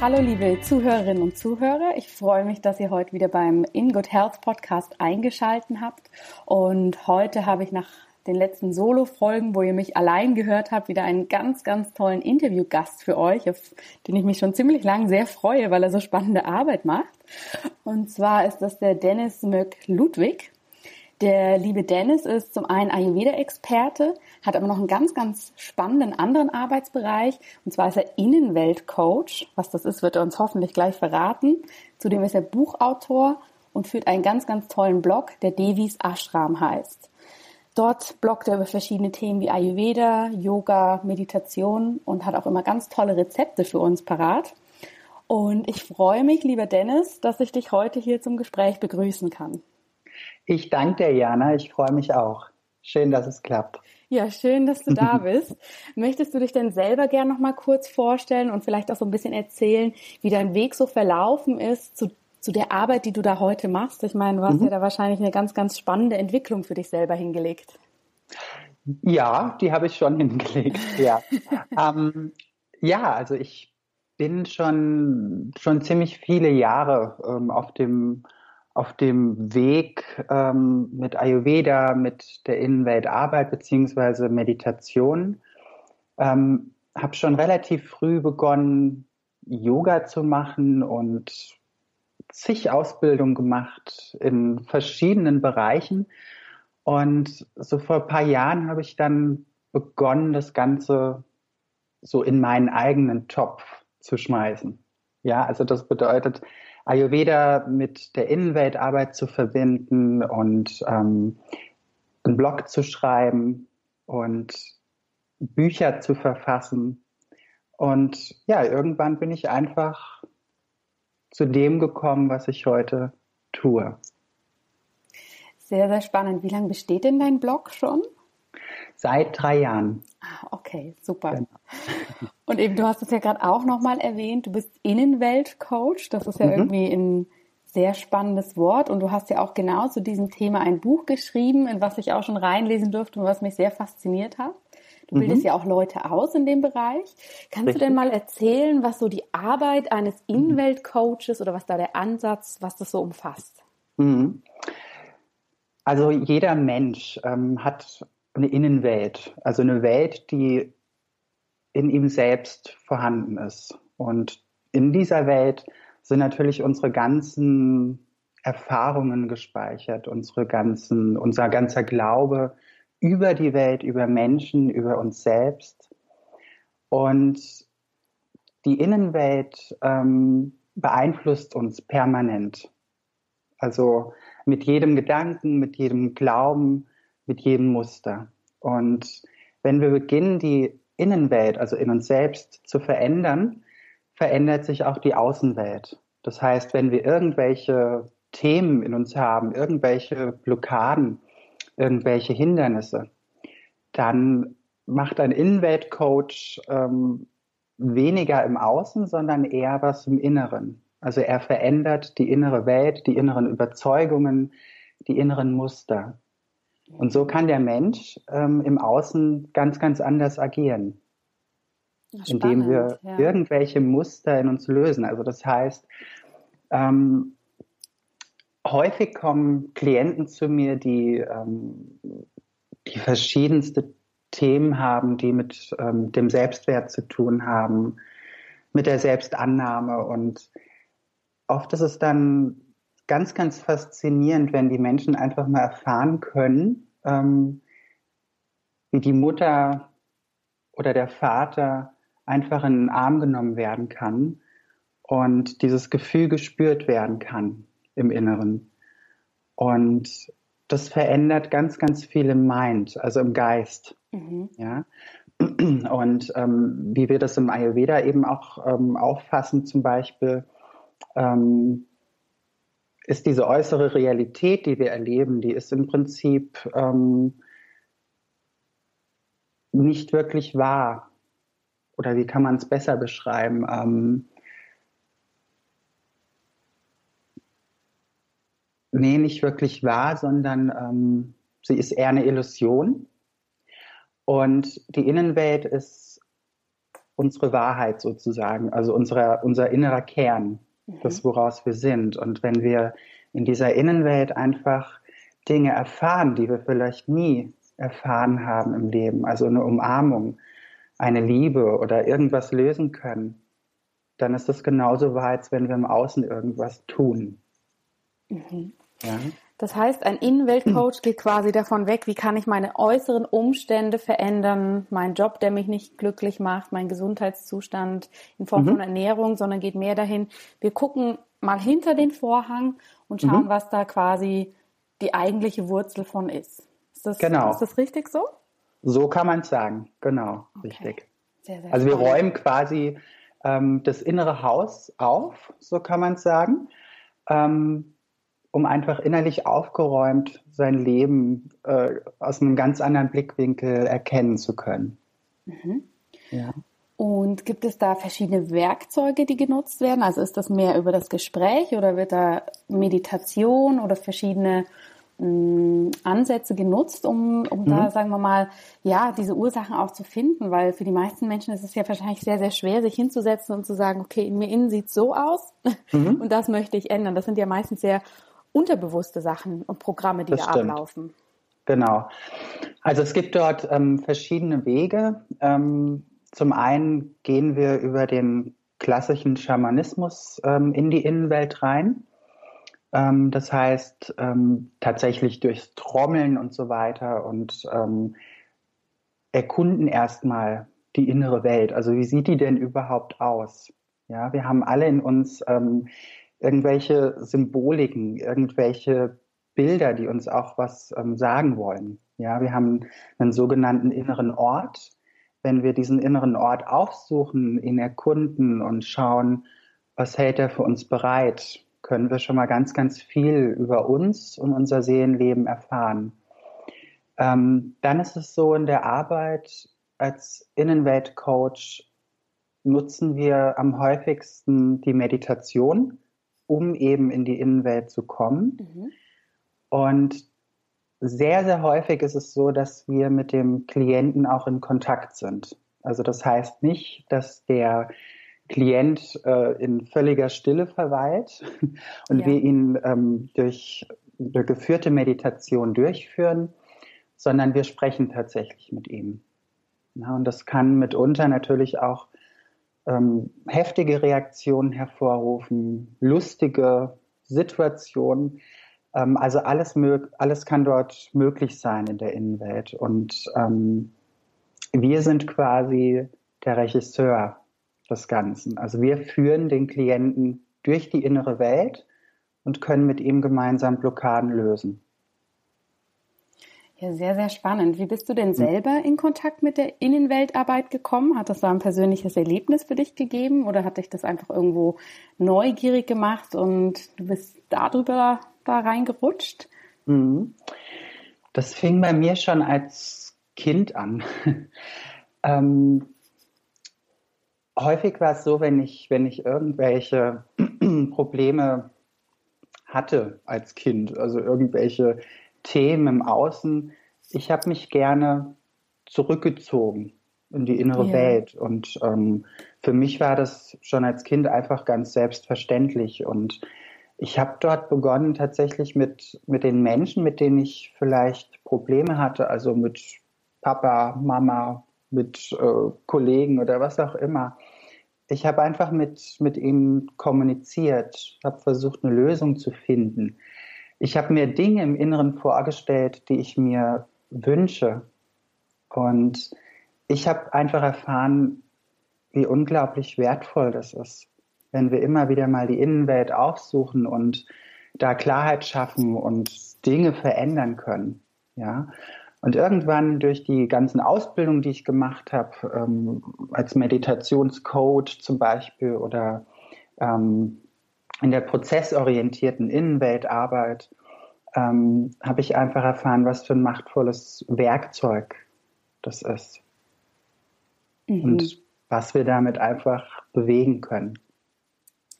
Hallo liebe Zuhörerinnen und Zuhörer, ich freue mich, dass ihr heute wieder beim In Good Health Podcast eingeschalten habt. Und heute habe ich nach den letzten Solo-Folgen, wo ihr mich allein gehört habt, wieder einen ganz, ganz tollen Interviewgast für euch, auf den ich mich schon ziemlich lang sehr freue, weil er so spannende Arbeit macht. Und zwar ist das der Dennis Möck Ludwig. Der liebe Dennis ist zum einen Ayurveda-Experte, hat aber noch einen ganz, ganz spannenden anderen Arbeitsbereich. Und zwar ist er Innenweltcoach. Was das ist, wird er uns hoffentlich gleich verraten. Zudem ist er Buchautor und führt einen ganz, ganz tollen Blog, der Devis Ashram heißt. Dort bloggt er über verschiedene Themen wie Ayurveda, Yoga, Meditation und hat auch immer ganz tolle Rezepte für uns parat. Und ich freue mich, lieber Dennis, dass ich dich heute hier zum Gespräch begrüßen kann. Ich danke dir, Jana. Ich freue mich auch. Schön, dass es klappt. Ja, schön, dass du da bist. Möchtest du dich denn selber gern noch mal kurz vorstellen und vielleicht auch so ein bisschen erzählen, wie dein Weg so verlaufen ist zu, zu der Arbeit, die du da heute machst? Ich meine, du hast mhm. ja da wahrscheinlich eine ganz, ganz spannende Entwicklung für dich selber hingelegt. Ja, die habe ich schon hingelegt, ja. ähm, ja, also ich bin schon, schon ziemlich viele Jahre ähm, auf dem auf dem Weg ähm, mit Ayurveda, mit der Innenweltarbeit beziehungsweise Meditation. Ähm, habe schon relativ früh begonnen, Yoga zu machen und zig Ausbildungen gemacht in verschiedenen Bereichen. Und so vor ein paar Jahren habe ich dann begonnen, das Ganze so in meinen eigenen Topf zu schmeißen. Ja, also das bedeutet, Ayurveda mit der Innenweltarbeit zu verbinden und ähm, einen Blog zu schreiben und Bücher zu verfassen. Und ja, irgendwann bin ich einfach zu dem gekommen, was ich heute tue. Sehr, sehr spannend. Wie lange besteht denn dein Blog schon? Seit drei Jahren. Okay, super. Genau. Und eben, du hast es ja gerade auch nochmal erwähnt, du bist Innenweltcoach. Das ist ja mhm. irgendwie ein sehr spannendes Wort. Und du hast ja auch genau zu diesem Thema ein Buch geschrieben, in was ich auch schon reinlesen durfte und was mich sehr fasziniert hat. Du bildest mhm. ja auch Leute aus in dem Bereich. Kannst Richtig. du denn mal erzählen, was so die Arbeit eines mhm. Innenweltcoaches oder was da der Ansatz, was das so umfasst? Mhm. Also jeder Mensch ähm, hat eine Innenwelt, also eine Welt, die in ihm selbst vorhanden ist. Und in dieser Welt sind natürlich unsere ganzen Erfahrungen gespeichert, unsere ganzen, unser ganzer Glaube über die Welt, über Menschen, über uns selbst. Und die Innenwelt ähm, beeinflusst uns permanent. Also mit jedem Gedanken, mit jedem Glauben, mit jedem Muster. Und wenn wir beginnen, die Innenwelt, also in uns selbst zu verändern, verändert sich auch die Außenwelt. Das heißt, wenn wir irgendwelche Themen in uns haben, irgendwelche Blockaden, irgendwelche Hindernisse, dann macht ein Innenweltcoach ähm, weniger im Außen, sondern eher was im Inneren. Also er verändert die innere Welt, die inneren Überzeugungen, die inneren Muster. Und so kann der Mensch ähm, im Außen ganz, ganz anders agieren, Spannend, indem wir ja. irgendwelche Muster in uns lösen. Also das heißt, ähm, häufig kommen Klienten zu mir, die, ähm, die verschiedenste Themen haben, die mit ähm, dem Selbstwert zu tun haben, mit der Selbstannahme. Und oft ist es dann ganz, ganz faszinierend, wenn die Menschen einfach mal erfahren können, ähm, wie die Mutter oder der Vater einfach in den Arm genommen werden kann und dieses Gefühl gespürt werden kann im Inneren. Und das verändert ganz, ganz viel im Mind, also im Geist. Mhm. Ja? Und ähm, wie wir das im Ayurveda eben auch ähm, auffassen, zum Beispiel, ähm, ist diese äußere Realität, die wir erleben, die ist im Prinzip ähm, nicht wirklich wahr. Oder wie kann man es besser beschreiben? Ähm, nee, nicht wirklich wahr, sondern ähm, sie ist eher eine Illusion. Und die Innenwelt ist unsere Wahrheit sozusagen, also unser, unser innerer Kern, mhm. das woraus wir sind. Und wenn wir in dieser Innenwelt einfach Dinge erfahren, die wir vielleicht nie erfahren haben im Leben, also eine Umarmung, eine Liebe oder irgendwas lösen können, dann ist das genauso wahr, als wenn wir im Außen irgendwas tun. Mhm. Ja. Das heißt, ein Innenweltcoach geht quasi davon weg, wie kann ich meine äußeren Umstände verändern, meinen Job, der mich nicht glücklich macht, meinen Gesundheitszustand in Form mhm. von Ernährung, sondern geht mehr dahin, wir gucken mal hinter den Vorhang und schauen, mhm. was da quasi die eigentliche Wurzel von ist. Ist das, genau. ist das richtig so? So kann man es sagen, genau, okay. richtig. Sehr, sehr also wir spannend. räumen quasi ähm, das innere Haus auf, so kann man es sagen. Ähm, um einfach innerlich aufgeräumt sein Leben äh, aus einem ganz anderen Blickwinkel erkennen zu können. Mhm. Ja. Und gibt es da verschiedene Werkzeuge, die genutzt werden? Also ist das mehr über das Gespräch oder wird da Meditation oder verschiedene mh, mm, Ansätze genutzt, um, um mhm. da, sagen wir mal, ja, diese Ursachen auch zu finden? Weil für die meisten Menschen ist es ja wahrscheinlich sehr, sehr schwer, sich hinzusetzen und zu sagen, okay, in mir innen sieht so aus mhm. und das möchte ich ändern. Das sind ja meistens sehr unterbewusste Sachen und Programme, die das da stimmt. ablaufen. Genau. Also es gibt dort ähm, verschiedene Wege. Ähm, zum einen gehen wir über den klassischen Schamanismus ähm, in die Innenwelt rein. Ähm, das heißt ähm, tatsächlich durchs Trommeln und so weiter und ähm, erkunden erstmal die innere Welt. Also wie sieht die denn überhaupt aus? Ja, wir haben alle in uns irgendwelche Symboliken, irgendwelche Bilder, die uns auch was ähm, sagen wollen. Ja, wir haben einen sogenannten inneren Ort. Wenn wir diesen inneren Ort aufsuchen, ihn erkunden und schauen, was hält er für uns bereit, können wir schon mal ganz, ganz viel über uns und unser Seelenleben erfahren. Ähm, dann ist es so in der Arbeit als Innenweltcoach nutzen wir am häufigsten die Meditation um eben in die Innenwelt zu kommen. Mhm. Und sehr, sehr häufig ist es so, dass wir mit dem Klienten auch in Kontakt sind. Also das heißt nicht, dass der Klient äh, in völliger Stille verweilt und ja. wir ihn ähm, durch eine geführte Meditation durchführen, sondern wir sprechen tatsächlich mit ihm. Ja, und das kann mitunter natürlich auch ähm, heftige Reaktionen hervorrufen, lustige Situationen. Ähm, also alles, alles kann dort möglich sein in der Innenwelt. Und ähm, wir sind quasi der Regisseur des Ganzen. Also wir führen den Klienten durch die innere Welt und können mit ihm gemeinsam Blockaden lösen. Ja, sehr, sehr spannend. Wie bist du denn hm. selber in Kontakt mit der Innenweltarbeit gekommen? Hat das da ein persönliches Erlebnis für dich gegeben oder hat dich das einfach irgendwo neugierig gemacht und du bist darüber da reingerutscht? Mhm. Das fing bei mir schon als Kind an. ähm, häufig war es so, wenn ich, wenn ich irgendwelche Probleme hatte als Kind, also irgendwelche Themen im Außen. Ich habe mich gerne zurückgezogen in die innere ja. Welt. Und ähm, für mich war das schon als Kind einfach ganz selbstverständlich. Und ich habe dort begonnen tatsächlich mit, mit den Menschen, mit denen ich vielleicht Probleme hatte, also mit Papa, Mama, mit äh, Kollegen oder was auch immer. Ich habe einfach mit, mit ihnen kommuniziert, habe versucht, eine Lösung zu finden ich habe mir Dinge im Inneren vorgestellt, die ich mir wünsche. Und ich habe einfach erfahren, wie unglaublich wertvoll das ist, wenn wir immer wieder mal die Innenwelt aufsuchen und da Klarheit schaffen und Dinge verändern können. Ja. Und irgendwann durch die ganzen Ausbildungen, die ich gemacht habe, ähm, als Meditationscoach zum Beispiel oder ähm, in der prozessorientierten Innenweltarbeit, ähm, habe ich einfach erfahren, was für ein machtvolles Werkzeug das ist. Mhm. Und was wir damit einfach bewegen können.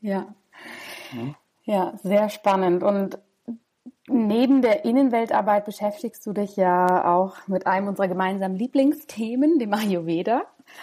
Ja. ja. Ja, sehr spannend. Und neben der Innenweltarbeit beschäftigst du dich ja auch mit einem unserer gemeinsamen Lieblingsthemen, dem Ayurveda,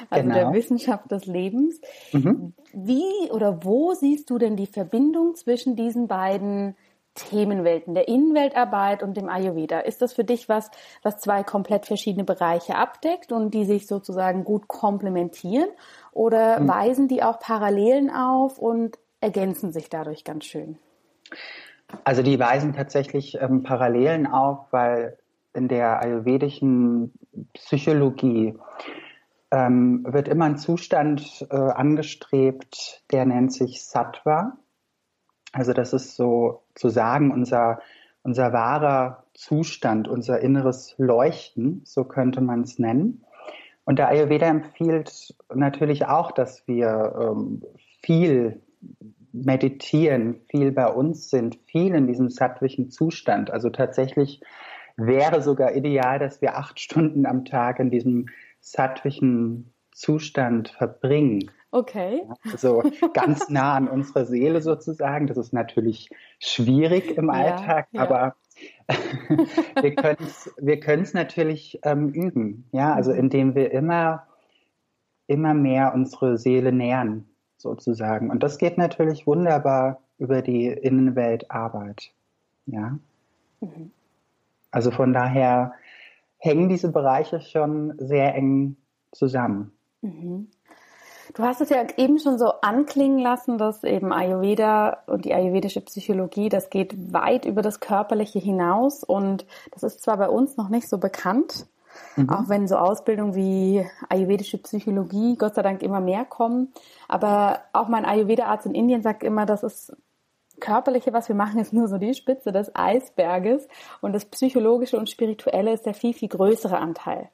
also genau. der Wissenschaft des Lebens. Mhm. Wie oder wo siehst du denn die Verbindung zwischen diesen beiden Themenwelten, der Innenweltarbeit und dem Ayurveda? Ist das für dich was, was zwei komplett verschiedene Bereiche abdeckt und die sich sozusagen gut komplementieren? Oder mhm. weisen die auch Parallelen auf und ergänzen sich dadurch ganz schön? Also die weisen tatsächlich ähm, Parallelen auf, weil in der ayurvedischen Psychologie ähm, wird immer ein Zustand äh, angestrebt, der nennt sich Sattva. Also das ist so zu sagen unser, unser wahrer Zustand, unser inneres Leuchten, so könnte man es nennen. Und der Ayurveda empfiehlt natürlich auch, dass wir ähm, viel meditieren, viel bei uns sind, viel in diesem sattwischen Zustand. Also tatsächlich wäre sogar ideal, dass wir acht Stunden am Tag in diesem sattwischen Zustand verbringen. Okay. Also ganz nah an unserer Seele sozusagen. Das ist natürlich schwierig im Alltag, ja, ja. aber wir können es wir können's natürlich ähm, üben. Ja, also mhm. indem wir immer, immer mehr unsere Seele nähern sozusagen. Und das geht natürlich wunderbar über die Innenweltarbeit. Ja. Mhm. Also von daher hängen diese Bereiche schon sehr eng zusammen. Mhm. Du hast es ja eben schon so anklingen lassen, dass eben Ayurveda und die ayurvedische Psychologie, das geht weit über das Körperliche hinaus und das ist zwar bei uns noch nicht so bekannt, Mhm. Auch wenn so Ausbildungen wie ayurvedische Psychologie Gott sei Dank immer mehr kommen. Aber auch mein Ayurveda-Arzt in Indien sagt immer, das ist Körperliche, was wir machen, ist nur so die Spitze des Eisberges und das Psychologische und Spirituelle ist der viel, viel größere Anteil.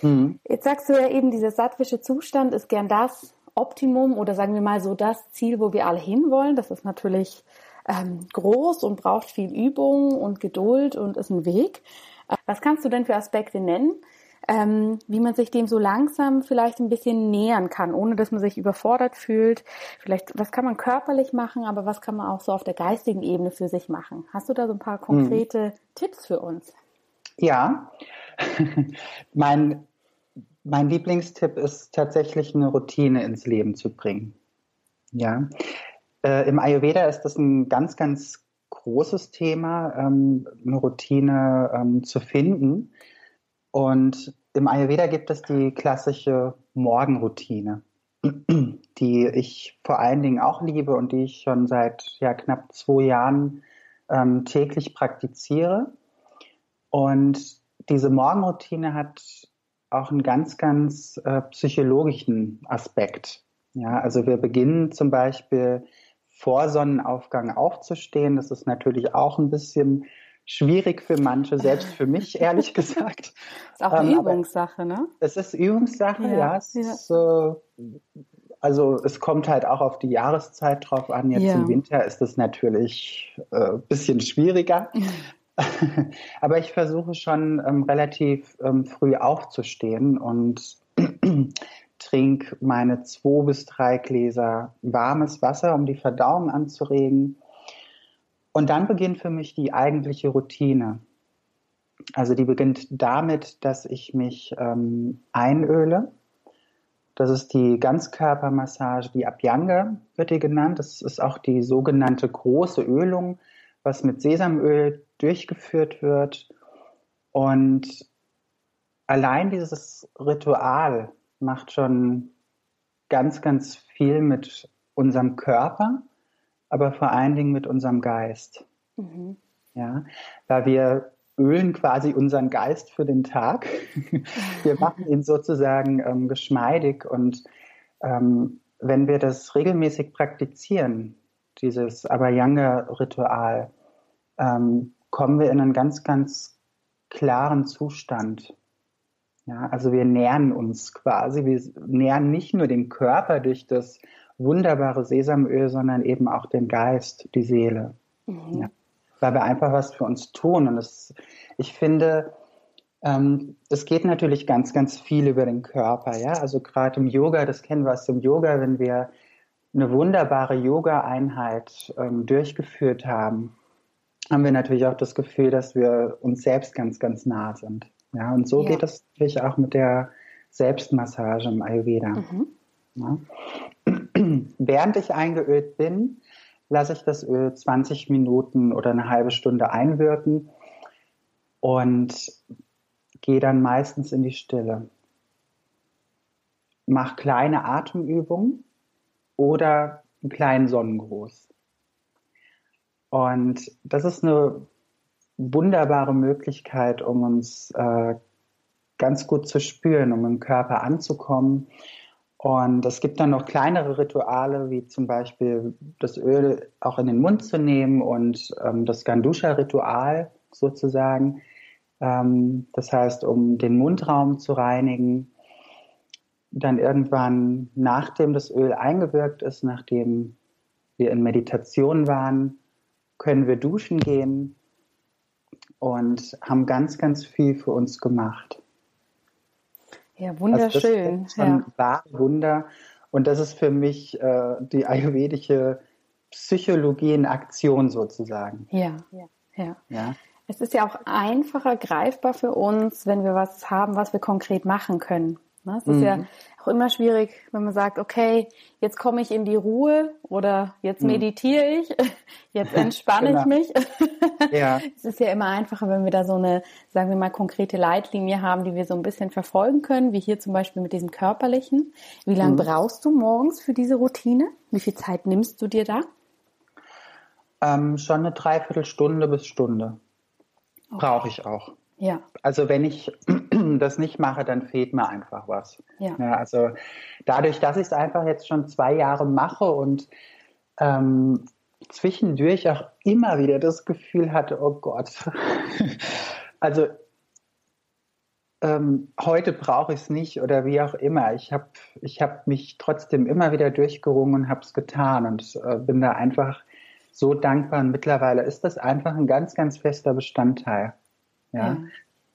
Mhm. Jetzt sagst du ja eben, dieser sattwische Zustand ist gern das Optimum oder sagen wir mal so das Ziel, wo wir alle hinwollen. Das ist natürlich ähm, groß und braucht viel Übung und Geduld und ist ein Weg. Was kannst du denn für Aspekte nennen, ähm, wie man sich dem so langsam vielleicht ein bisschen nähern kann, ohne dass man sich überfordert fühlt? Vielleicht, was kann man körperlich machen, aber was kann man auch so auf der geistigen Ebene für sich machen? Hast du da so ein paar konkrete hm. Tipps für uns? Ja, mein, mein Lieblingstipp ist tatsächlich eine Routine ins Leben zu bringen. Ja, äh, im Ayurveda ist das ein ganz, ganz großes Thema, ähm, eine Routine ähm, zu finden. Und im Ayurveda gibt es die klassische Morgenroutine, die ich vor allen Dingen auch liebe und die ich schon seit ja, knapp zwei Jahren ähm, täglich praktiziere. Und diese Morgenroutine hat auch einen ganz, ganz äh, psychologischen Aspekt. Ja, also wir beginnen zum Beispiel vor Sonnenaufgang aufzustehen. Das ist natürlich auch ein bisschen schwierig für manche, selbst für mich, ehrlich gesagt. ist auch eine ähm, Übungssache, ne? Es ist Übungssache, ja. ja. Es ja. Ist, äh, also es kommt halt auch auf die Jahreszeit drauf an. Jetzt ja. im Winter ist es natürlich ein äh, bisschen schwieriger. Aber ich versuche schon ähm, relativ ähm, früh aufzustehen und trinke meine zwei bis drei Gläser warmes Wasser, um die Verdauung anzuregen. Und dann beginnt für mich die eigentliche Routine. Also die beginnt damit, dass ich mich ähm, einöle. Das ist die Ganzkörpermassage, die Abhyanga wird die genannt. Das ist auch die sogenannte große Ölung, was mit Sesamöl durchgeführt wird. Und allein dieses Ritual macht schon ganz, ganz viel mit unserem Körper, aber vor allen Dingen mit unserem Geist. Mhm. Ja, weil wir ölen quasi unseren Geist für den Tag. wir machen ihn sozusagen ähm, geschmeidig und ähm, wenn wir das regelmäßig praktizieren, dieses Abhyanga-Ritual, ähm, kommen wir in einen ganz, ganz klaren Zustand. Ja, also wir nähern uns quasi, wir nähern nicht nur den Körper durch das wunderbare Sesamöl, sondern eben auch den Geist, die Seele. Mhm. Ja, weil wir einfach was für uns tun. Und das, ich finde, ähm, es geht natürlich ganz, ganz viel über den Körper. Ja, also gerade im Yoga, das kennen wir aus dem Yoga, wenn wir eine wunderbare Yoga-Einheit ähm, durchgeführt haben, haben wir natürlich auch das Gefühl, dass wir uns selbst ganz, ganz nah sind. Ja, und so ja. geht es natürlich auch mit der Selbstmassage im Ayurveda. Mhm. Ja. Während ich eingeölt bin, lasse ich das Öl 20 Minuten oder eine halbe Stunde einwirken und gehe dann meistens in die Stille. Mach kleine Atemübungen oder einen kleinen Sonnengruß. Und das ist eine wunderbare Möglichkeit, um uns äh, ganz gut zu spüren, um im Körper anzukommen. Und es gibt dann noch kleinere Rituale, wie zum Beispiel das Öl auch in den Mund zu nehmen und ähm, das Gandusha-Ritual sozusagen. Ähm, das heißt, um den Mundraum zu reinigen. Dann irgendwann, nachdem das Öl eingewirkt ist, nachdem wir in Meditation waren, können wir duschen gehen und haben ganz, ganz viel für uns gemacht. Ja, wunderschön. Also das ist ein ja. Wunder. Und das ist für mich äh, die ayurvedische Psychologie in Aktion sozusagen. Ja, ja, ja. ja. Es ist ja auch einfacher greifbar für uns, wenn wir was haben, was wir konkret machen können. Ne? Es ist mhm. ja auch immer schwierig, wenn man sagt, okay, jetzt komme ich in die Ruhe oder jetzt mhm. meditiere ich, jetzt entspanne genau. ich mich. ja. Es ist ja immer einfacher, wenn wir da so eine, sagen wir mal, konkrete Leitlinie haben, die wir so ein bisschen verfolgen können, wie hier zum Beispiel mit diesem körperlichen. Wie lange mhm. brauchst du morgens für diese Routine? Wie viel Zeit nimmst du dir da? Ähm, schon eine Dreiviertelstunde bis Stunde. Okay. Brauche ich auch. Ja. Also wenn ich das nicht mache, dann fehlt mir einfach was. Ja. ja also dadurch, dass ich es einfach jetzt schon zwei Jahre mache und ähm, zwischendurch auch immer wieder das Gefühl hatte, oh Gott, also ähm, heute brauche ich es nicht oder wie auch immer. Ich habe ich hab mich trotzdem immer wieder durchgerungen und habe es getan und äh, bin da einfach so dankbar. Und mittlerweile ist das einfach ein ganz, ganz fester Bestandteil. Ja? ja.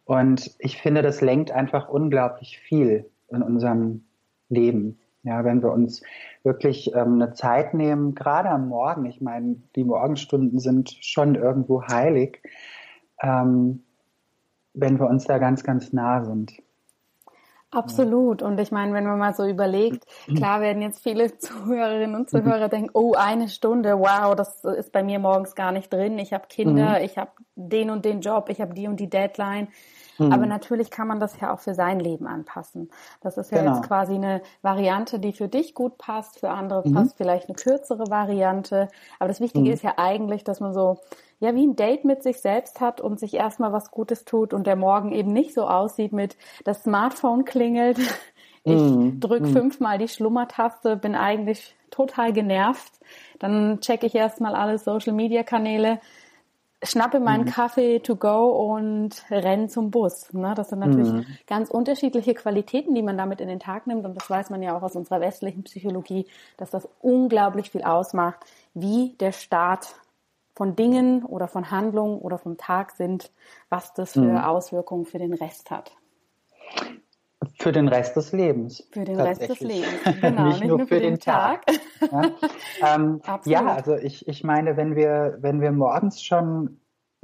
Und ich finde, das lenkt einfach unglaublich viel in unserem Leben. Ja, wenn wir uns wirklich ähm, eine Zeit nehmen, gerade am Morgen, ich meine, die Morgenstunden sind schon irgendwo heilig, ähm, wenn wir uns da ganz, ganz nah sind. Absolut. Und ich meine, wenn man mal so überlegt, klar werden jetzt viele Zuhörerinnen und Zuhörer denken, oh, eine Stunde, wow, das ist bei mir morgens gar nicht drin. Ich habe Kinder, mhm. ich habe den und den Job, ich habe die und die Deadline. Mhm. Aber natürlich kann man das ja auch für sein Leben anpassen. Das ist ja genau. jetzt quasi eine Variante, die für dich gut passt, für andere mhm. passt vielleicht eine kürzere Variante. Aber das Wichtige mhm. ist ja eigentlich, dass man so ja wie ein Date mit sich selbst hat und sich erstmal was Gutes tut und der Morgen eben nicht so aussieht mit das Smartphone klingelt, ich mm, drück mm. fünfmal die Schlummertaste, bin eigentlich total genervt, dann checke ich erstmal alle Social Media Kanäle, schnappe meinen mm. Kaffee to go und renn zum Bus. Ne? Das sind natürlich mm. ganz unterschiedliche Qualitäten, die man damit in den Tag nimmt. Und das weiß man ja auch aus unserer westlichen Psychologie, dass das unglaublich viel ausmacht, wie der Start von Dingen oder von Handlungen oder vom Tag sind, was das für mhm. Auswirkungen für den Rest hat. Für den Rest des Lebens. Für den Rest des Lebens, genau. nicht, nicht nur, nur, für, den, den Tag. Tag. ja? Ähm, ja, also ich, ich meine, wenn wir, wenn wir morgens schon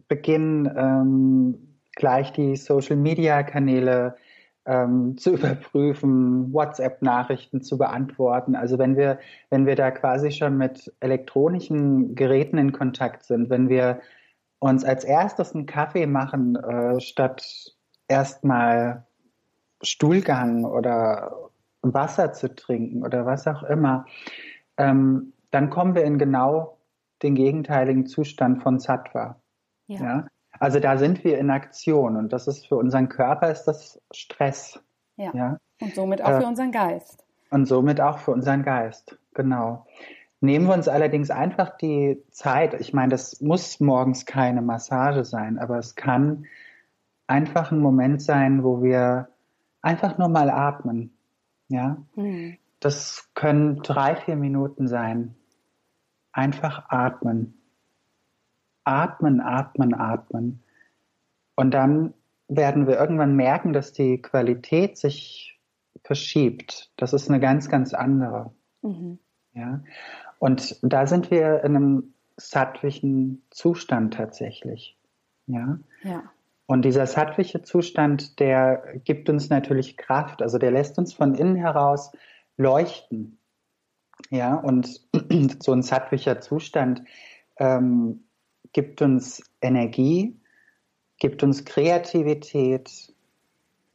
beginnen, ähm, gleich die Social-Media-Kanäle ähm, zu überprüfen, WhatsApp-Nachrichten zu beantworten. Also wenn wir, wenn wir da quasi schon mit elektronischen Geräten in Kontakt sind, wenn wir uns als erstes einen Kaffee machen, äh, statt erstmal Stuhlgang oder Wasser zu trinken oder was auch immer, ähm, dann kommen wir in genau den gegenteiligen Zustand von Sattva. Ja. ja? Also da sind wir in Aktion und das ist für unseren Körper ist das Stress. Ja. ja? Und somit auch äh, für unseren Geist. Und somit auch für unseren Geist, genau. Nehmen wir uns allerdings einfach die Zeit. Ich meine, das muss morgens keine Massage sein, aber es kann einfach ein Moment sein, wo wir einfach nur mal atmen. Ja, mhm. das können drei, vier Minuten sein. Einfach atmen. Atmen, atmen, atmen. Und dann werden wir irgendwann merken, dass die Qualität sich verschiebt. Das ist eine ganz, ganz andere. Mhm. Ja. Und da sind wir in einem sattlichen Zustand tatsächlich. Ja. ja. Und dieser sattliche Zustand, der gibt uns natürlich Kraft. Also der lässt uns von innen heraus leuchten. Ja, und so ein sattlicher Zustand ähm, gibt uns Energie, gibt uns Kreativität,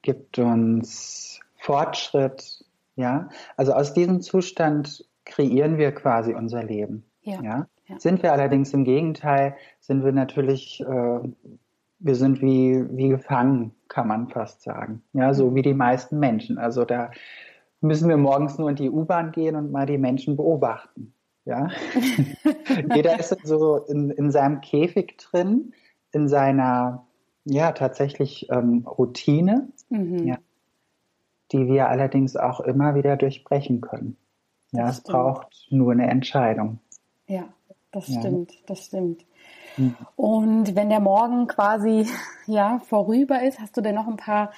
gibt uns Fortschritt. Ja, also aus diesem Zustand kreieren wir quasi unser Leben. Ja. ja? ja. Sind wir allerdings im Gegenteil, sind wir natürlich, äh, wir sind wie, wie gefangen, kann man fast sagen. Ja, so wie die meisten Menschen. Also da müssen wir morgens nur in die U-Bahn gehen und mal die Menschen beobachten. Ja, jeder ist so in, in seinem Käfig drin, in seiner, ja, tatsächlich ähm, Routine, mhm. ja, die wir allerdings auch immer wieder durchbrechen können. Ja, das es stimmt. braucht nur eine Entscheidung. Ja, das ja. stimmt, das stimmt. Mhm. Und wenn der Morgen quasi ja vorüber ist, hast du denn noch ein paar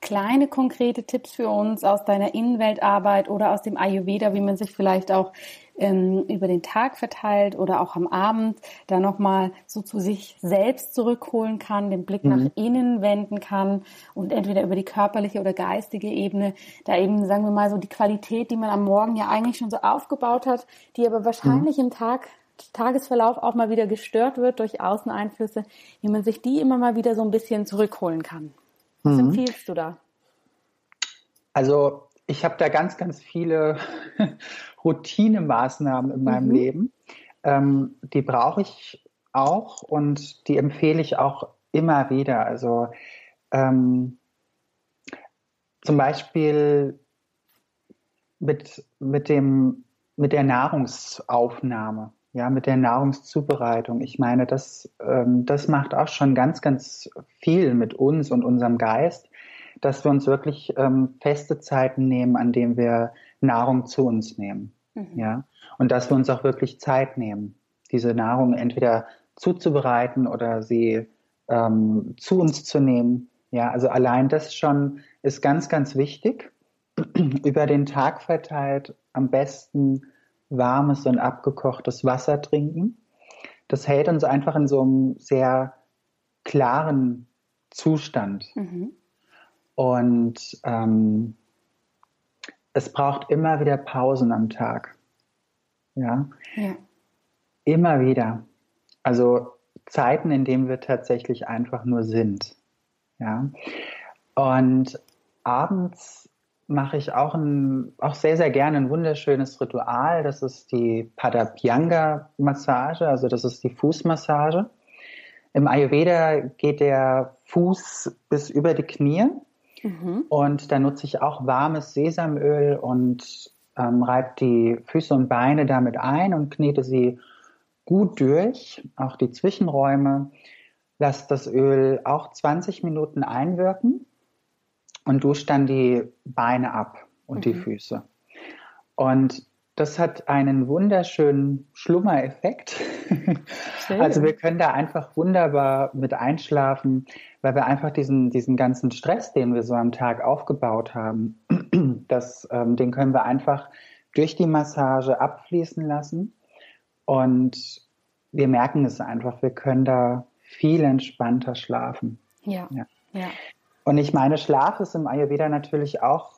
kleine konkrete Tipps für uns aus deiner Innenweltarbeit oder aus dem Ayurveda, wie man sich vielleicht auch ähm, über den Tag verteilt oder auch am Abend da nochmal so zu sich selbst zurückholen kann, den Blick mhm. nach innen wenden kann und entweder über die körperliche oder geistige Ebene da eben, sagen wir mal, so die Qualität, die man am Morgen ja eigentlich schon so aufgebaut hat, die aber wahrscheinlich mhm. im Tag Tagesverlauf auch mal wieder gestört wird durch Außeneinflüsse, wie man sich die immer mal wieder so ein bisschen zurückholen kann. Was mhm. empfiehlst du da? Also ich habe da ganz, ganz viele Routinemaßnahmen in meinem mhm. Leben. Ähm, die brauche ich auch und die empfehle ich auch immer wieder. Also ähm, zum Beispiel mit, mit, dem, mit der Nahrungsaufnahme, ja, mit der Nahrungszubereitung. Ich meine, das, ähm, das macht auch schon ganz, ganz viel mit uns und unserem Geist dass wir uns wirklich ähm, feste Zeiten nehmen, an denen wir Nahrung zu uns nehmen. Mhm. Ja? Und dass wir uns auch wirklich Zeit nehmen, diese Nahrung entweder zuzubereiten oder sie ähm, zu uns zu nehmen. Ja, also allein das schon ist ganz, ganz wichtig. Über den Tag verteilt am besten warmes und abgekochtes Wasser trinken. Das hält uns einfach in so einem sehr klaren Zustand. Mhm. Und ähm, es braucht immer wieder Pausen am Tag. Ja? ja. Immer wieder. Also Zeiten, in denen wir tatsächlich einfach nur sind. Ja. Und abends mache ich auch, ein, auch sehr, sehr gerne ein wunderschönes Ritual. Das ist die Padabhyanga-Massage, also das ist die Fußmassage. Im Ayurveda geht der Fuß bis über die Knie Mhm. Und da nutze ich auch warmes Sesamöl und ähm, reibe die Füße und Beine damit ein und knete sie gut durch, auch die Zwischenräume. Lass das Öl auch 20 Minuten einwirken und dusche dann die Beine ab und mhm. die Füße. Und das hat einen wunderschönen Schlummereffekt. also wir können da einfach wunderbar mit einschlafen, weil wir einfach diesen, diesen ganzen Stress, den wir so am Tag aufgebaut haben, das, ähm, den können wir einfach durch die Massage abfließen lassen. Und wir merken es einfach, wir können da viel entspannter schlafen. Ja. ja. ja. Und ich meine, Schlaf ist im Ayurveda natürlich auch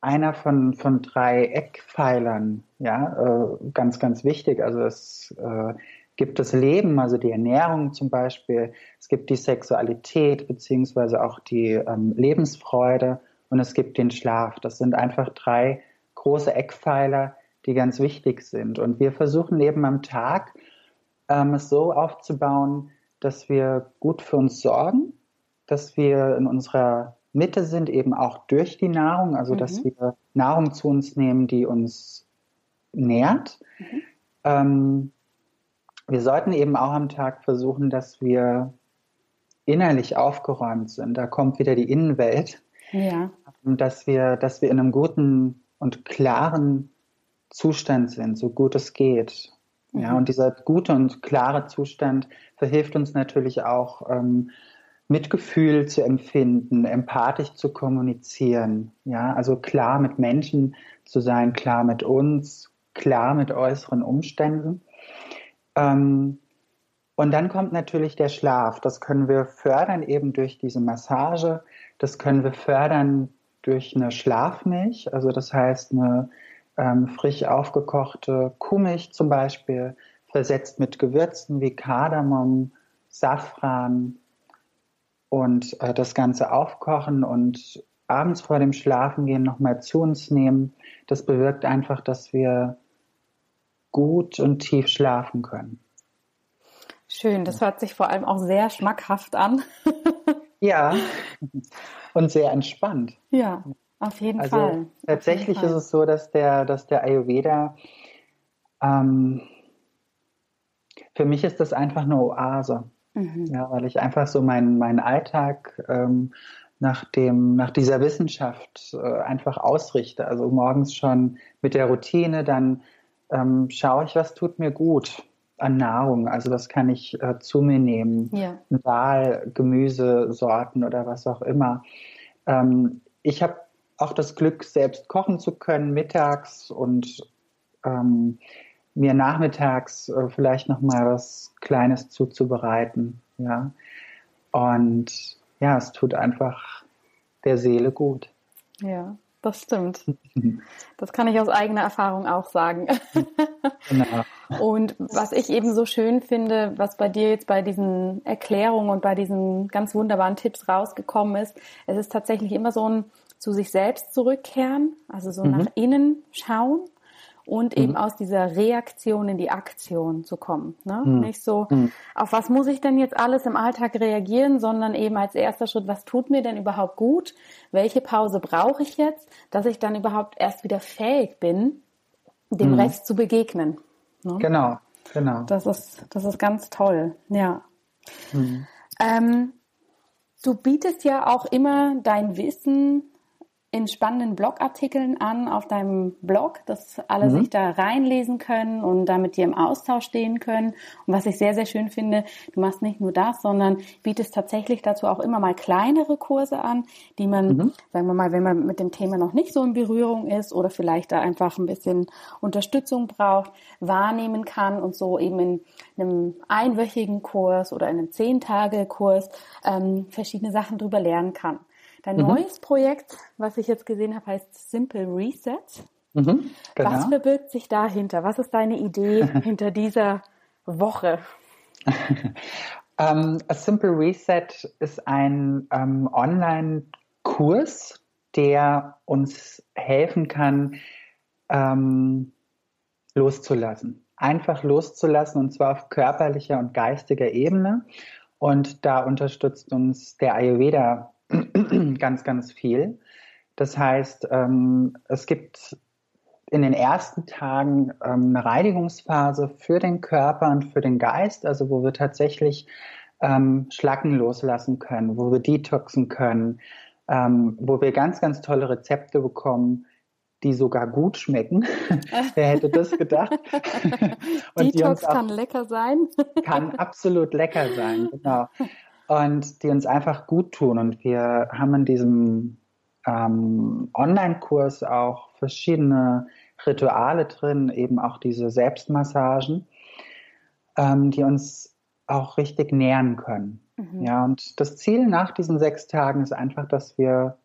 einer von, von drei Eckpfeilern, ja, äh, ganz, ganz wichtig. Also es äh, gibt das Leben, also die Ernährung zum Beispiel, es gibt die Sexualität beziehungsweise auch die ähm, Lebensfreude und es gibt den Schlaf. Das sind einfach drei große Eckpfeiler, die ganz wichtig sind. Und wir versuchen eben am Tag ähm, es so aufzubauen, dass wir gut für uns sorgen, dass wir in unserer Mitte sind eben auch durch die Nahrung, also mhm. dass wir Nahrung zu uns nehmen, die uns nährt. Mhm. Ähm, wir sollten eben auch am Tag versuchen, dass wir innerlich aufgeräumt sind, da kommt wieder die Innenwelt, ja. dass wir, dass wir in einem guten und klaren Zustand sind, so gut es geht. Mhm. Ja, und dieser gute und klare Zustand verhilft uns natürlich auch, ähm, Mitgefühl zu empfinden, empathisch zu kommunizieren. Ja, also klar mit Menschen zu sein, klar mit uns, klar mit äußeren Umständen. Ähm, und dann kommt natürlich der Schlaf. Das können wir fördern eben durch diese Massage. Das können wir fördern durch eine Schlafmilch. Also das heißt eine ähm, frisch aufgekochte Kuhmilch zum Beispiel, versetzt mit Gewürzen wie Kardamom, Safran und äh, das Ganze aufkochen und abends vor dem Schlafengehen nochmal zu uns nehmen. Das bewirkt einfach, dass wir gut und tief schlafen können. Schön, das hört sich vor allem auch sehr schmackhaft an. ja, und sehr entspannt. Ja, auf jeden also Fall. Tatsächlich jeden ist es so, dass der, dass der Ayurveda, ähm, für mich ist das einfach eine Oase. Mhm. Ja, weil ich einfach so meinen mein Alltag ähm, nach, dem, nach dieser Wissenschaft äh, einfach ausrichte. Also morgens schon mit der Routine, dann ähm, schaue ich, was tut mir gut an Nahrung. Also das kann ich äh, zu mir nehmen. Ja. Dahl, Gemüsesorten oder was auch immer. Ähm, ich habe auch das Glück, selbst kochen zu können mittags und ähm, mir nachmittags äh, vielleicht noch mal was Kleines zuzubereiten. Ja, und ja, es tut einfach der Seele gut. Ja, das stimmt. Das kann ich aus eigener Erfahrung auch sagen. Genau. Und was ich eben so schön finde, was bei dir jetzt bei diesen Erklärungen und bei diesen ganz wunderbaren Tipps rausgekommen ist, es ist tatsächlich immer so ein zu sich selbst zurückkehren, also so mhm. nach innen schauen und mhm. eben aus dieser Reaktion in die Aktion zu kommen. Ne? Mhm. Nicht so, mhm. auf was muss ich denn jetzt alles im Alltag reagieren, sondern eben als erster Schritt, was tut mir denn überhaupt gut? Welche Pause brauche ich jetzt, dass ich dann überhaupt erst wieder fähig bin, dem mhm. Rest zu begegnen? Ne? Genau, genau. Das ist, das ist ganz toll, ja. Mhm. Ähm, du bietest ja auch immer dein Wissen in spannenden Blogartikeln an auf deinem Blog, dass alle mhm. sich da reinlesen können und da mit dir im Austausch stehen können. Und was ich sehr, sehr schön finde, du machst nicht nur das, sondern bietest tatsächlich dazu auch immer mal kleinere Kurse an, die man, mhm. sagen wir mal, wenn man mit dem Thema noch nicht so in Berührung ist oder vielleicht da einfach ein bisschen Unterstützung braucht, wahrnehmen kann und so eben in einem einwöchigen Kurs oder in einem Zehn-Tage-Kurs ähm, verschiedene Sachen drüber lernen kann. Dein mhm. neues Projekt, was ich jetzt gesehen habe, heißt Simple Reset. Mhm, genau. Was verbirgt sich dahinter? Was ist deine Idee hinter dieser Woche? um, ähm, A Simple Reset ist ein um, ähm, Online-Kurs, der uns helfen kann, um, ähm, loszulassen. Einfach loszulassen und zwar auf körperlicher und geistiger Ebene. Und da unterstützt uns der Ayurveda ganz, ganz viel. Das heißt, ähm, es gibt in den ersten Tagen ähm, eine Reinigungsphase für den Körper und für den Geist, also wo wir tatsächlich ähm, Schlacken loslassen können, wo wir detoxen können, ähm, wo wir ganz, ganz tolle Rezepte bekommen, die sogar gut schmecken. Wer hätte das gedacht? Detox kann lecker sein. kann absolut lecker sein, genau und die uns einfach gut tun. Und wir haben in diesem ähm, Online-Kurs auch verschiedene Rituale drin, eben auch diese Selbstmassagen, ähm, die uns auch richtig nähren können. Mhm. Ja, und das Ziel nach diesen sechs Tagen ist einfach, dass wir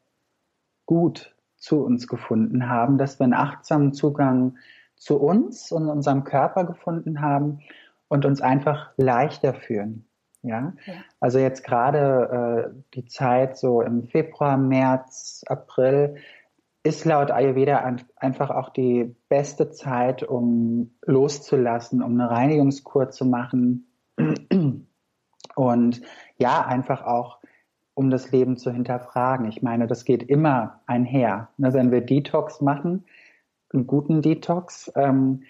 gut zu uns gefunden haben, dass wir einen achtsamen Zugang zu uns und unserem Körper gefunden haben und uns einfach leichter fühlen. Ja? ja. Also jetzt gerade äh, die Zeit so im Februar, März, April ist laut Ayurveda ein, einfach auch die beste Zeit, um loszulassen, um eine Reinigungskur zu machen und ja, einfach auch um das Leben zu hinterfragen. Ich meine, das geht immer einher. Ne, wenn wir Detox machen, einen guten Detox, ähm,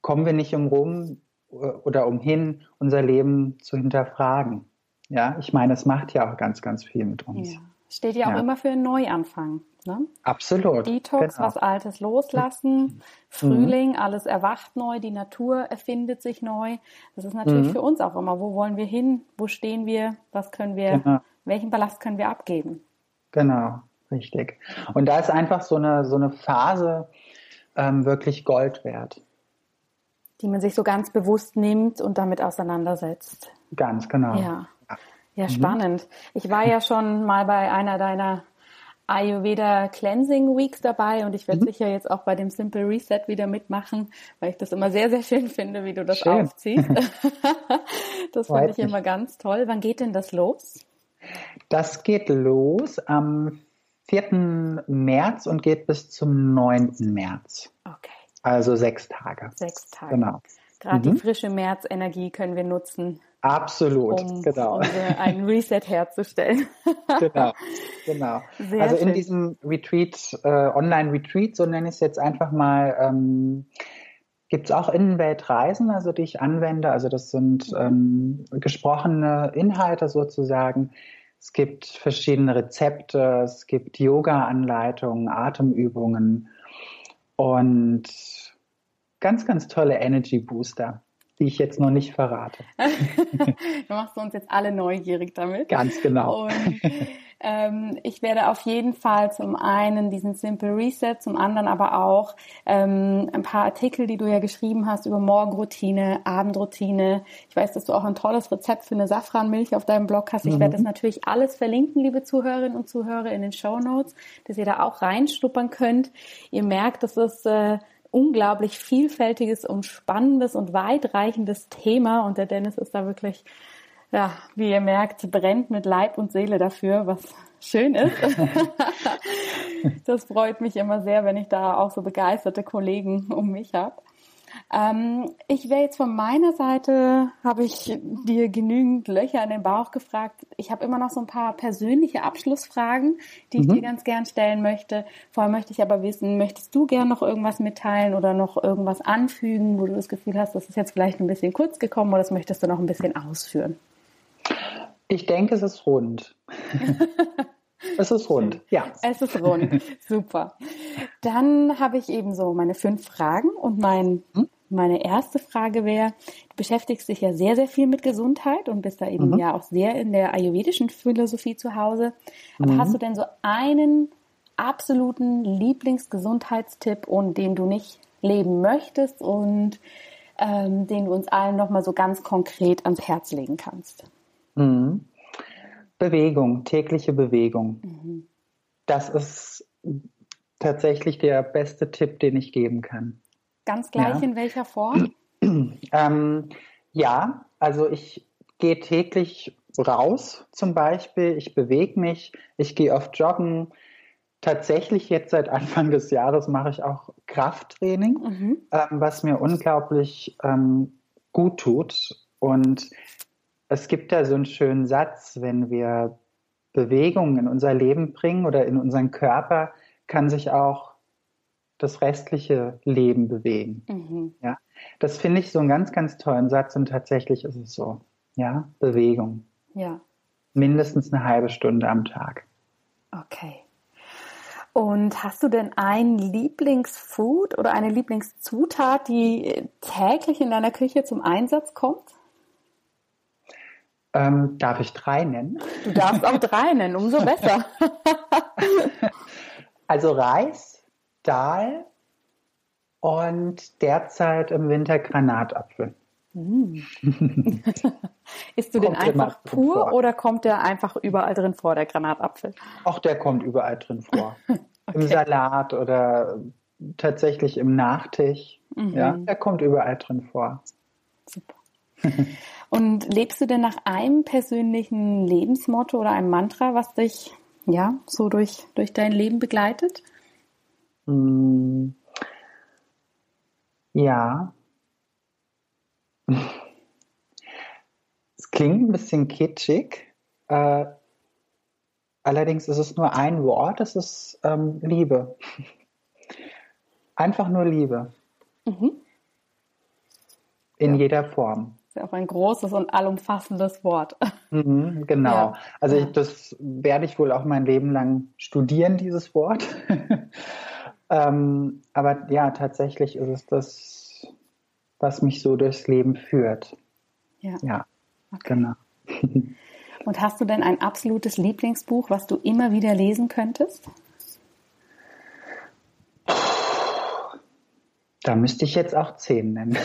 kommen wir nicht um rum, oder umhin, unser Leben zu hinterfragen. Ja, ich meine, es macht ja auch ganz, ganz viel mit uns. Ja. Steht ja auch ja. immer für einen Neuanfang. Ne? Absolut. Detox, genau. was Altes loslassen, Frühling, mhm. alles erwacht neu, die Natur erfindet sich neu. Das ist natürlich mhm. für uns auch immer, wo wollen wir hin, wo stehen wir, was können wir, genau. welchen Ballast können wir abgeben. Genau, richtig. Und da ist einfach so eine, so eine Phase ähm, wirklich Gold wert. Die man sich so ganz bewusst nimmt und damit auseinandersetzt. Ganz genau. Ja. Ja, mhm. spannend. Mhm. Ich war ja schon mal bei einer deiner Ayurveda Cleansing Weeks dabei und ich werde mhm. sicher jetzt auch bei dem Simple Reset wieder mitmachen, weil ich das immer sehr, sehr schön finde, wie du das schön. aufziehst. das finde ich immer ganz toll. Wann geht denn das los? Das geht los am 4. März und geht bis zum 9. März. Okay. Also sechs Tage. Sechs Tage. Genau. Gerade mhm. die frische Märzenergie können wir nutzen. Absolut, um, genau. Um einen Reset herzustellen. genau, genau. Sehr also schön. in diesem Retreat, äh, Online-Retreat, so nenne ich es jetzt einfach mal, ähm, gibt es auch Innenweltreisen, also die ich anwende. Also das sind ähm, gesprochene Inhalte sozusagen. Es gibt verschiedene Rezepte, es gibt Yoga-Anleitungen, Atemübungen und ganz, ganz tolle Energy Booster die ich jetzt noch nicht verrate. du machst uns jetzt alle neugierig damit. Ganz genau. Und ähm, ich werde auf jeden Fall zum einen diesen Simple Reset, zum anderen aber auch ähm, ein paar Artikel, die du ja geschrieben hast über Morgenroutine, Abendroutine. Ich weiß, dass du auch ein tolles Rezept für eine Safranmilch auf deinem Blog hast. Ich mhm. werde das natürlich alles verlinken, liebe Zuhörerinnen und Zuhörer, in den Show Notes, dass ihr da auch reinschnuppern könnt. Ihr merkt, das ist äh, unglaublich vielfältiges und spannendes und weitreichendes Thema und der Dennis ist da wirklich, ja, wie ihr merkt, brennt mit Leib und Seele dafür, was schön ist. das freut mich immer sehr, wenn ich da auch so begeisterte Kollegen um mich habe. Ähm, ich wäre jetzt von meiner Seite, habe ich dir genügend Löcher in den Bauch gefragt. Ich habe immer noch so ein paar persönliche Abschlussfragen, die ich mhm. dir ganz gern stellen möchte. Vorher möchte ich aber wissen, möchtest du gern noch irgendwas mitteilen oder noch irgendwas anfügen, wo du das Gefühl hast, das ist jetzt vielleicht ein bisschen kurz gekommen oder das möchtest du noch ein bisschen ausführen? Ich denke, es ist rund. Es ist rund, ja. Es ist rund, super. Dann habe ich eben so meine fünf Fragen und mein, hm? meine erste Frage wäre, du beschäftigst dich ja sehr, sehr viel mit Gesundheit und bist da eben mhm. ja auch sehr in der ayurvedischen Philosophie zu Hause. Aber mhm. hast du denn so einen absoluten Lieblingsgesundheitstipp, ohne den du nicht leben möchtest und ähm, den du uns allen nochmal so ganz konkret ans Herz legen kannst? Mhm. Bewegung, tägliche Bewegung. Mhm. Das ist tatsächlich der beste Tipp, den ich geben kann. Ganz gleich ja. in welcher Form? Ähm, ja, also ich gehe täglich raus zum Beispiel, ich bewege mich, ich gehe oft joggen. Tatsächlich jetzt seit Anfang des Jahres mache ich auch Krafttraining, mhm. ähm, was mir unglaublich ähm, gut tut. Und es gibt da so einen schönen Satz, wenn wir Bewegung in unser Leben bringen oder in unseren Körper, kann sich auch das restliche Leben bewegen. Mhm. Ja, das finde ich so einen ganz, ganz tollen Satz und tatsächlich ist es so. Ja, Bewegung. Ja. Mindestens eine halbe Stunde am Tag. Okay. Und hast du denn ein Lieblingsfood oder eine Lieblingszutat, die täglich in deiner Küche zum Einsatz kommt? Ähm, darf ich drei nennen? Du darfst auch drei nennen, umso besser. also Reis, Dahl und derzeit im Winter Granatapfel. Mm. Isst du den einfach pur vor. oder kommt der einfach überall drin vor, der Granatapfel? Auch der kommt überall drin vor. okay. Im Salat oder tatsächlich im Nachtisch. Mhm. Ja, der kommt überall drin vor. Super. Und lebst du denn nach einem persönlichen Lebensmotto oder einem Mantra, was dich ja so durch, durch dein Leben begleitet? Mm. Ja. Es klingt ein bisschen kitschig. Äh, allerdings ist es nur ein Wort, es ist ähm, Liebe. Einfach nur Liebe. Mhm. In ja. jeder Form ja auch ein großes und allumfassendes Wort. Mhm, genau. Ja. Also ich, das werde ich wohl auch mein Leben lang studieren, dieses Wort. ähm, aber ja, tatsächlich ist es das, was mich so durchs Leben führt. Ja. Ja, okay. genau. Und hast du denn ein absolutes Lieblingsbuch, was du immer wieder lesen könntest? Da müsste ich jetzt auch zehn nennen.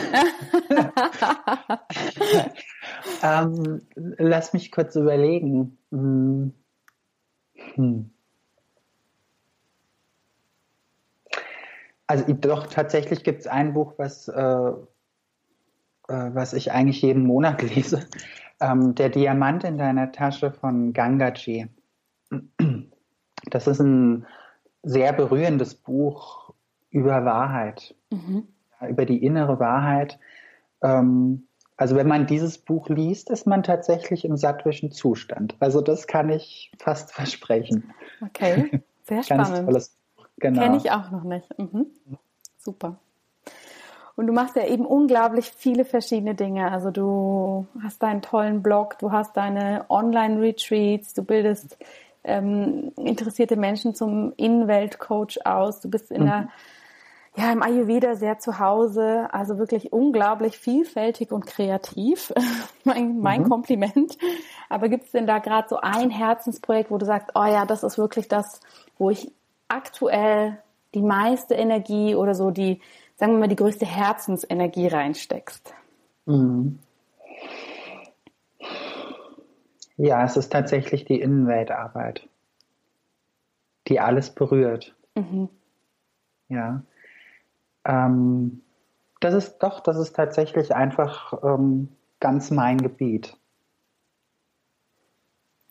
ähm, lass mich kurz überlegen. Hm. hm. Also doch, tatsächlich gibt es ein Buch, was, äh, äh, was ich eigentlich jeden Monat lese. Ähm, Der Diamant in deiner Tasche von Gangaji. Das ist ein sehr berührendes Buch über Wahrheit, mhm. über die innere Wahrheit. Ähm, also wenn man dieses Buch liest, ist man tatsächlich im sattwischen Zustand. Also das kann ich fast versprechen. Okay, sehr spannend. Tolles Buch. Genau. Kenne ich auch noch nicht. Mhm. Super. Und du machst ja eben unglaublich viele verschiedene Dinge. Also du hast deinen tollen Blog, du hast deine Online-Retreats, du bildest ähm, interessierte Menschen zum Innenweltcoach aus, du bist in mhm. der ja, im Ayurveda sehr zu Hause, also wirklich unglaublich vielfältig und kreativ. mein, mein mhm. Kompliment. Aber gibt es denn da gerade so ein Herzensprojekt, wo du sagst, oh ja, das ist wirklich das, wo ich aktuell die meiste Energie oder so die, sagen wir mal, die größte Herzensenergie reinsteckst? Mhm. Ja, es ist tatsächlich die Innenweltarbeit, die alles berührt. Mhm. Ja. Ähm, das ist doch, das ist tatsächlich einfach ähm, ganz mein Gebiet.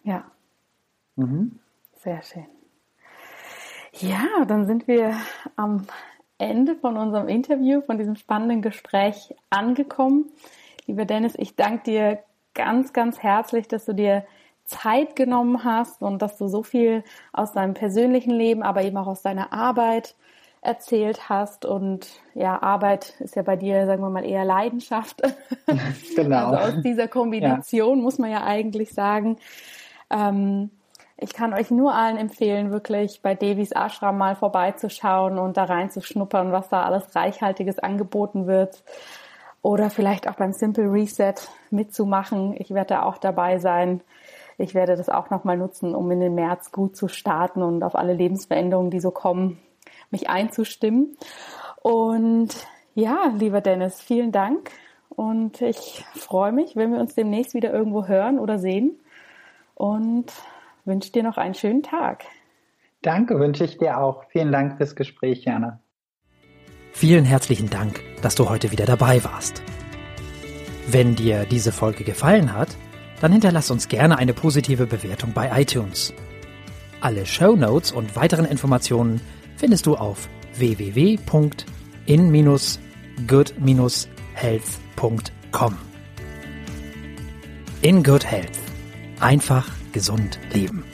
Ja. Mhm. Sehr schön. Ja, dann sind wir am Ende von unserem Interview, von diesem spannenden Gespräch angekommen. Lieber Dennis, ich danke dir ganz, ganz herzlich, dass du dir Zeit genommen hast und dass du so viel aus deinem persönlichen Leben, aber eben auch aus deiner Arbeit erzählt hast. Und ja, Arbeit ist ja bei dir, sagen wir mal, eher Leidenschaft. Genau. Also aus dieser Kombination ja. muss man ja eigentlich sagen. Ähm, ich kann euch nur allen empfehlen, wirklich bei Devis Ashram mal vorbeizuschauen und da reinzuschnuppern, was da alles Reichhaltiges angeboten wird. Oder vielleicht auch beim Simple Reset mitzumachen. Ich werde da auch dabei sein. Ich werde das auch nochmal nutzen, um in den März gut zu starten und auf alle Lebensveränderungen, die so kommen, mich einzustimmen. Und ja, lieber Dennis, vielen Dank. Und ich freue mich, wenn wir uns demnächst wieder irgendwo hören oder sehen. Und wünsche dir noch einen schönen Tag. Danke, wünsche ich dir auch. Vielen Dank fürs Gespräch, Jana. Vielen herzlichen Dank, dass du heute wieder dabei warst. Wenn dir diese Folge gefallen hat, dann hinterlass uns gerne eine positive Bewertung bei iTunes. Alle Show Notes und weiteren Informationen findest du auf www.in-good-health.com. In Good Health. Einfach gesund leben.